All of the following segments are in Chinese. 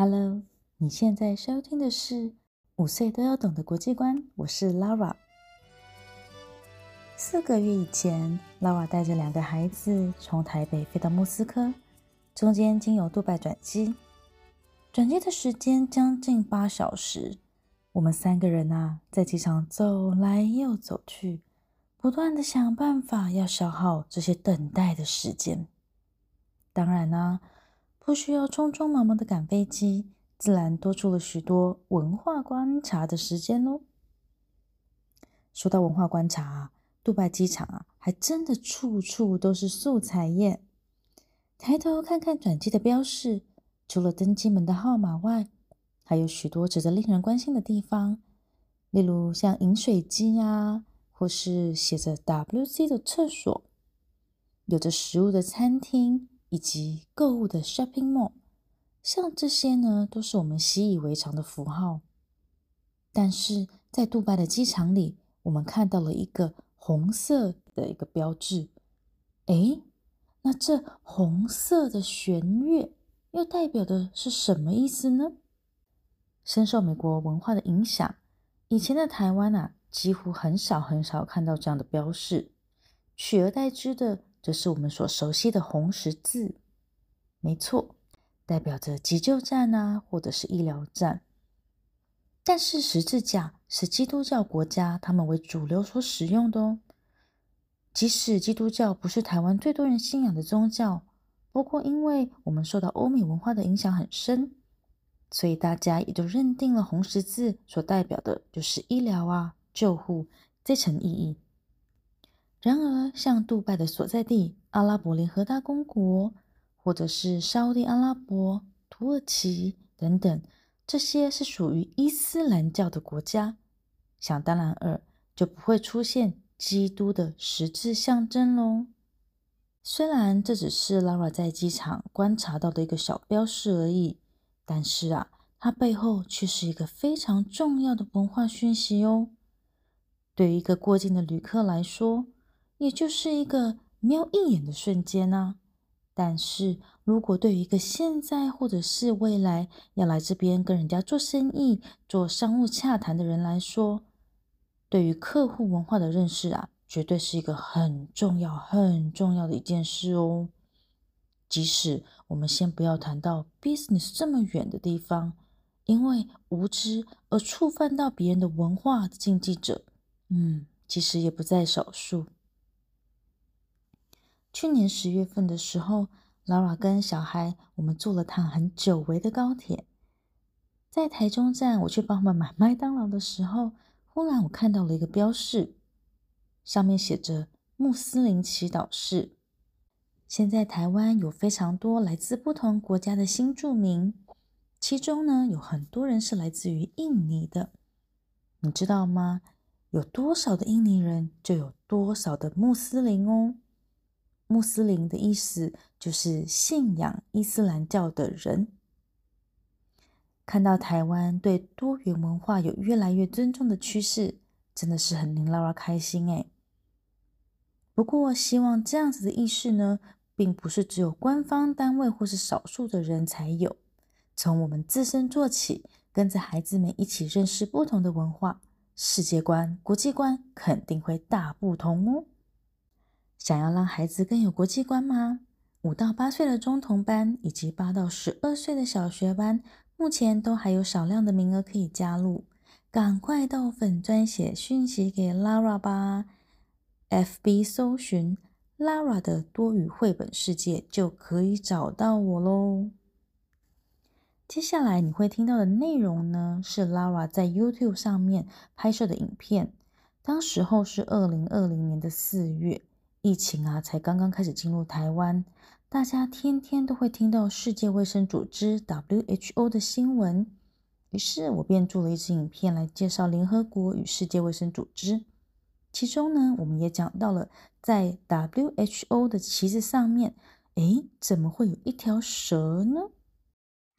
Hello，你现在收听的是五岁都要懂的国际观，我是 Lara。四个月以前，Lara 带着两个孩子从台北飞到莫斯科，中间经由杜拜转机，转机的时间将近八小时。我们三个人啊，在机场走来又走去，不断的想办法要消耗这些等待的时间。当然呢。不需要匆匆忙忙的赶飞机，自然多出了许多文化观察的时间喽。说到文化观察啊，杜拜机场啊，还真的处处都是素材耶。抬头看看转机的标示，除了登机门的号码外，还有许多值得令人关心的地方，例如像饮水机啊，或是写着 WC 的厕所，有着食物的餐厅。以及购物的 shopping mall，像这些呢，都是我们习以为常的符号。但是在杜拜的机场里，我们看到了一个红色的一个标志。诶，那这红色的弦乐又代表的是什么意思呢？深受美国文化的影响，以前的台湾啊，几乎很少很少看到这样的标示，取而代之的。这是我们所熟悉的红十字，没错，代表着急救站啊，或者是医疗站。但是十字架是基督教国家他们为主流所使用的哦。即使基督教不是台湾最多人信仰的宗教，不过因为我们受到欧美文化的影响很深，所以大家也就认定了红十字所代表的就是医疗啊、救护这层意义。然而，像杜拜的所在地阿拉伯联合大公国，或者是沙地阿拉伯、土耳其等等，这些是属于伊斯兰教的国家，想当然尔就不会出现基督的十字象征喽。虽然这只是 Lara 在机场观察到的一个小标识而已，但是啊，它背后却是一个非常重要的文化讯息哦。对于一个过境的旅客来说，也就是一个瞄一眼的瞬间呢。但是如果对于一个现在或者是未来要来这边跟人家做生意、做商务洽谈的人来说，对于客户文化的认识啊，绝对是一个很重要、很重要的一件事哦。即使我们先不要谈到 business 这么远的地方，因为无知而触犯到别人的文化的禁忌者，嗯，其实也不在少数。去年十月份的时候，Lara 跟小孩我们坐了趟很久违的高铁，在台中站我去帮他们买麦当劳的时候，忽然我看到了一个标示，上面写着穆斯林祈祷室。现在台湾有非常多来自不同国家的新住民，其中呢有很多人是来自于印尼的，你知道吗？有多少的印尼人，就有多少的穆斯林哦。穆斯林的意思就是信仰伊斯兰教的人。看到台湾对多元文化有越来越尊重的趋势，真的是很令 Lara 开心哎。不过，希望这样子的意识呢，并不是只有官方单位或是少数的人才有。从我们自身做起，跟着孩子们一起认识不同的文化，世界观、国际观肯定会大不同哦。想要让孩子更有国际观吗？五到八岁的中童班以及八到十二岁的小学班，目前都还有少量的名额可以加入，赶快到粉专写讯息给 Lara 吧。FB 搜寻 Lara 的多语绘本世界就可以找到我喽。接下来你会听到的内容呢，是 Lara 在 YouTube 上面拍摄的影片，当时候是二零二零年的四月。疫情啊，才刚刚开始进入台湾，大家天天都会听到世界卫生组织 WHO 的新闻，于是我便做了一支影片来介绍联合国与世界卫生组织。其中呢，我们也讲到了在 WHO 的旗子上面，诶，怎么会有一条蛇呢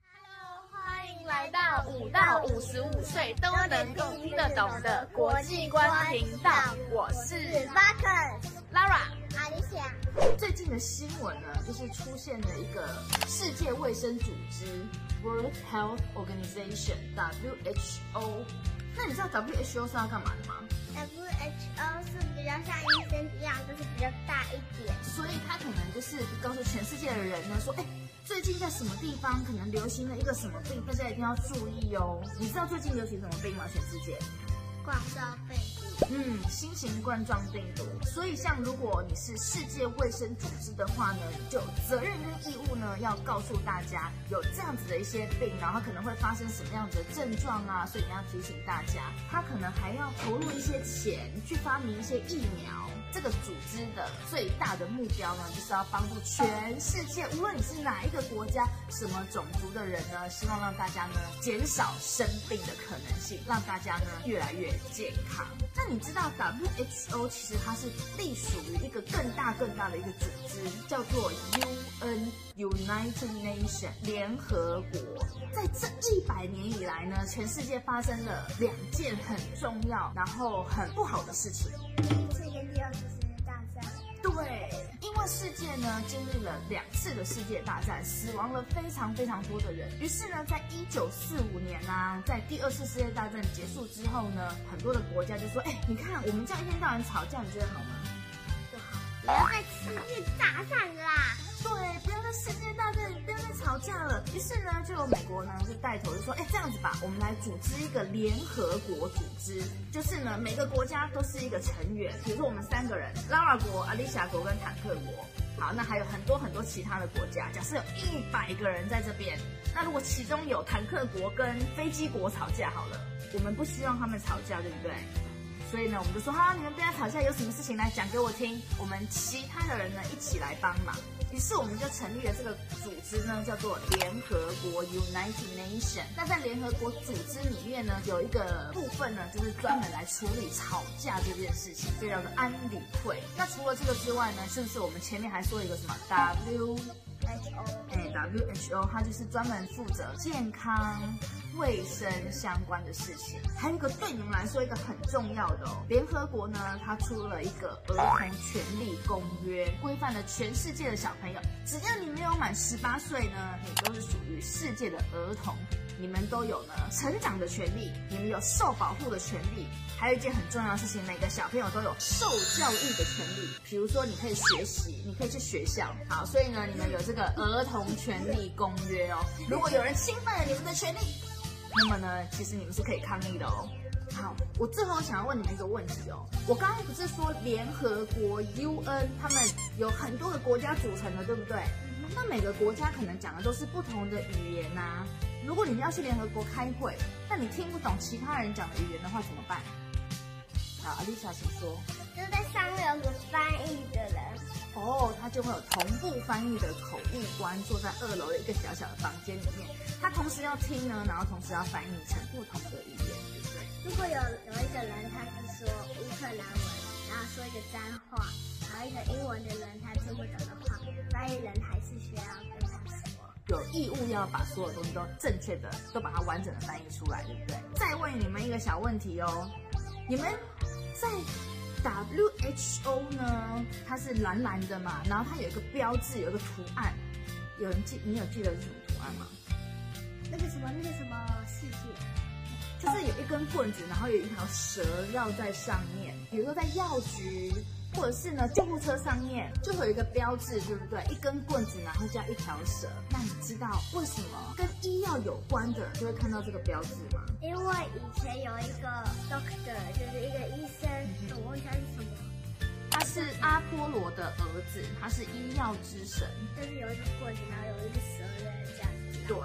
？Hello，欢迎来到五到五十五岁都能够听得懂的国际观频道，我是巴肯。Lara，阿丽想。最近的新闻呢，就是出现了一个世界卫生组织 （World Health Organization，WHO）。那你知道 WHO 是要干嘛的吗？WHO 是比较像医生一样，就是比较大一点。所以他可能就是告诉全世界的人呢，说，哎，最近在什么地方可能流行了一个什么病，大家一定要注意哦。你知道最近流行什么病吗？全世界？广告病毒。嗯，新型冠状病毒。所以，像如果你是世界卫生组织的话呢，你就有责任跟义务呢，要告诉大家有这样子的一些病，然后可能会发生什么样子的症状啊。所以你要提醒大家，他可能还要投入一些钱去发明一些疫苗。这个组织的最大的目标呢，就是要帮助全世界，无论你是哪一个国家、什么种族的人呢，希望让大家呢减少生病的可能性，让大家呢越来越健康。那你知道 WHO 其实它是隶属于一个更大更大的一个组织，叫做 UN United Nation 联合国。在这一百年以来呢，全世界发生了两件很重要，然后很不好的事情。世界呢经历了两次的世界大战，死亡了非常非常多的人。于是呢，在一九四五年啊，在第二次世界大战结束之后呢，很多的国家就说：“哎，你看我们这样一天到晚吵架，你觉得好吗？”不好，不要再世界大战啦！对，不要再世界大战，不要再吵架了。于是呢，就有美国呢就带头就说，哎，这样子吧，我们来组织一个联合国组织，就是呢每个国家都是一个成员，比如说我们三个人，拉瓦国、阿丽莎国跟坦克国。好，那还有很多很多其他的国家，假设有一百个人在这边，那如果其中有坦克国跟飞机国吵架，好了，我们不希望他们吵架，对不对？所以呢，我们就说好，你们不要吵架，有什么事情来讲给我听，我们其他的人呢一起来帮忙。于是我们就成立了这个组织呢，叫做联合国 United Nation。那在联合国组织里面呢，有一个部分呢，就是专门来处理吵架这件事情，就叫做安理会。那除了这个之外呢，是不是我们前面还说一个什么 WHO 哎，WHO 它就是专门负责健康、卫生相关的事情。还有一个对你们来说一个很重要的哦，联合国呢，它出了一个儿童权利公约，规范了全世界的小朋友，只要你没有满十八岁呢，你都是属于世界的儿童。你们都有呢成长的权利，你们有受保护的权利，还有一件很重要的事情，每个小朋友都有受教育的权利。比如说，你可以学习，你可以去学校。好，所以呢，你们有这个儿童权利公约哦。如果有人侵犯了你们的权利，那么呢，其实你们是可以抗议的哦。好，我最后想要问你们一个问题哦。我刚刚不是说联合国 UN 他们有很多个国家组成的，对不对？那每个国家可能讲的都是不同的语言呐、如果你们要去联合国开会，那你听不懂其他人讲的语言的话怎么办？好，阿丽莎，请说。就是在上面有个翻译的人，哦，他就会有同步翻译的口译官坐在二楼的一个小小的房间里面，他同时要听呢，然后同时要翻译成不同的语言，对不对？如果有有一个人他是说乌克兰文，然后说一个脏话，然后一个英文的人他听不懂的话，翻译人还是需要跟他说。有义务要把所有东西都正确的，都把它完整的翻译出来，对不对？再问你们一个小问题哦，你们在 WHO 呢，它是蓝蓝的嘛，然后它有一个标志，有一个图案，有人记，你有记得是什么图案吗？那个什么那个什么世界，就是有一根棍子，然后有一条蛇绕在上面。比如说在药局，或者是呢救护车上面，就会有一个标志，对不对？一根棍子，然后加一条蛇。那你知道为什么跟医药有关的就会看到这个标志吗？因为以前有一个 doctor，就是一个医生，我忘记他是什么，他是阿波罗的儿子，他是医药之神。就是有一个棍子，然后有一个蛇的这样子。对，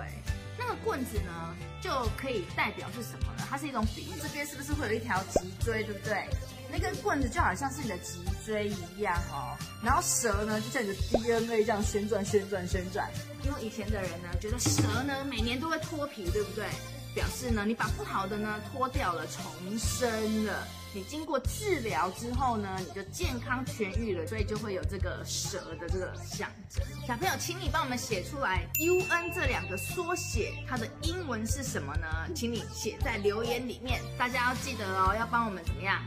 那个棍子呢，就可以代表是什么呢？它是一种比喻。这边是不是会有一条脊椎，对不对？那根棍子就好像是你的脊椎一样哦。然后蛇呢，就像你的 DNA 这样旋转、旋转、旋转。因为以前的人呢，觉得蛇呢每年都会脱皮，对不对？表示呢，你把不好的呢脱掉了，重生了。你经过治疗之后呢，你就健康痊愈了，所以就会有这个蛇的这个象征。小朋友，请你帮我们写出来 UN 这两个缩写，它的英文是什么呢？请你写在留言里面。大家要记得哦，要帮我们怎么样？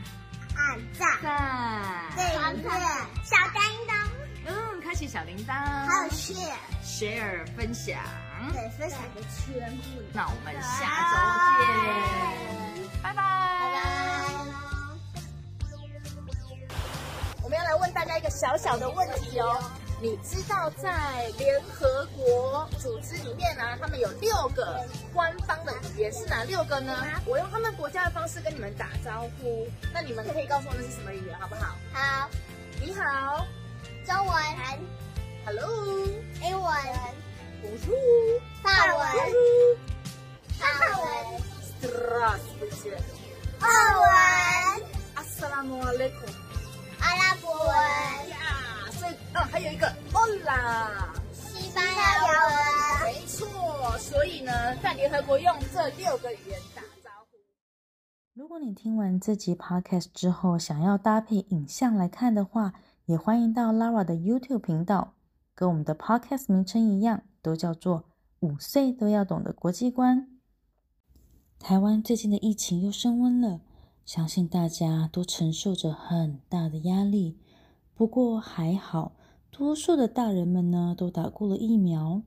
按赞、赞，订阅、小叮当，嗯，开启小铃铛，还有 share，share 分享。对，分享给全部人。那我们下周见，拜拜，拜拜。我们要来问大家一个小小的问题哦。你知道在联合国组织里面呢、他们有六个官方的语言是哪六个呢？我用他们国家的方式跟你们打招呼，那你们可以告诉我那是什么语言，好不好？好，你好，中文，Hello，英文，Bonjour，法文，法文，Здравствуйте，法文，Assalamualaikum，阿拉伯文。还有一个 Hola。西班牙文。没错，所以呢，在联合国用这六个语言打招呼。如果你听完这集 podcast 之后，想要搭配影像来看的话，也欢迎到 Lara 的 YouTube 频道，跟我们的 podcast 名称一样，都叫做“五岁都要懂的国际观”。台湾最近的疫情又升温了，相信大家都承受着很大的压力。不过还好，多数的大人们呢都打过了疫苗。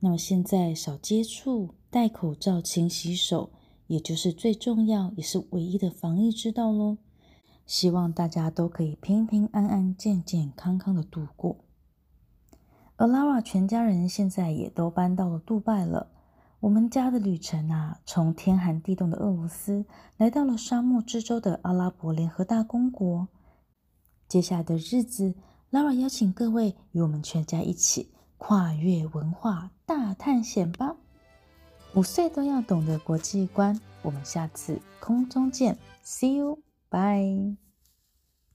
那么现在少接触、戴口罩、勤洗手，也就是最重要也是唯一的防疫之道喽。希望大家都可以平平安安、健健康康的度过。而 Lara 全家人现在也都搬到了杜拜了。我们家的旅程啊，从天寒地冻的俄罗斯，来到了沙漠之州的阿拉伯联合大公国。接下来的日子 Laura 邀请各位与我们全家一起跨越文化大探险吧！五岁都要懂得国际观，我们下次空中见，See you，bye。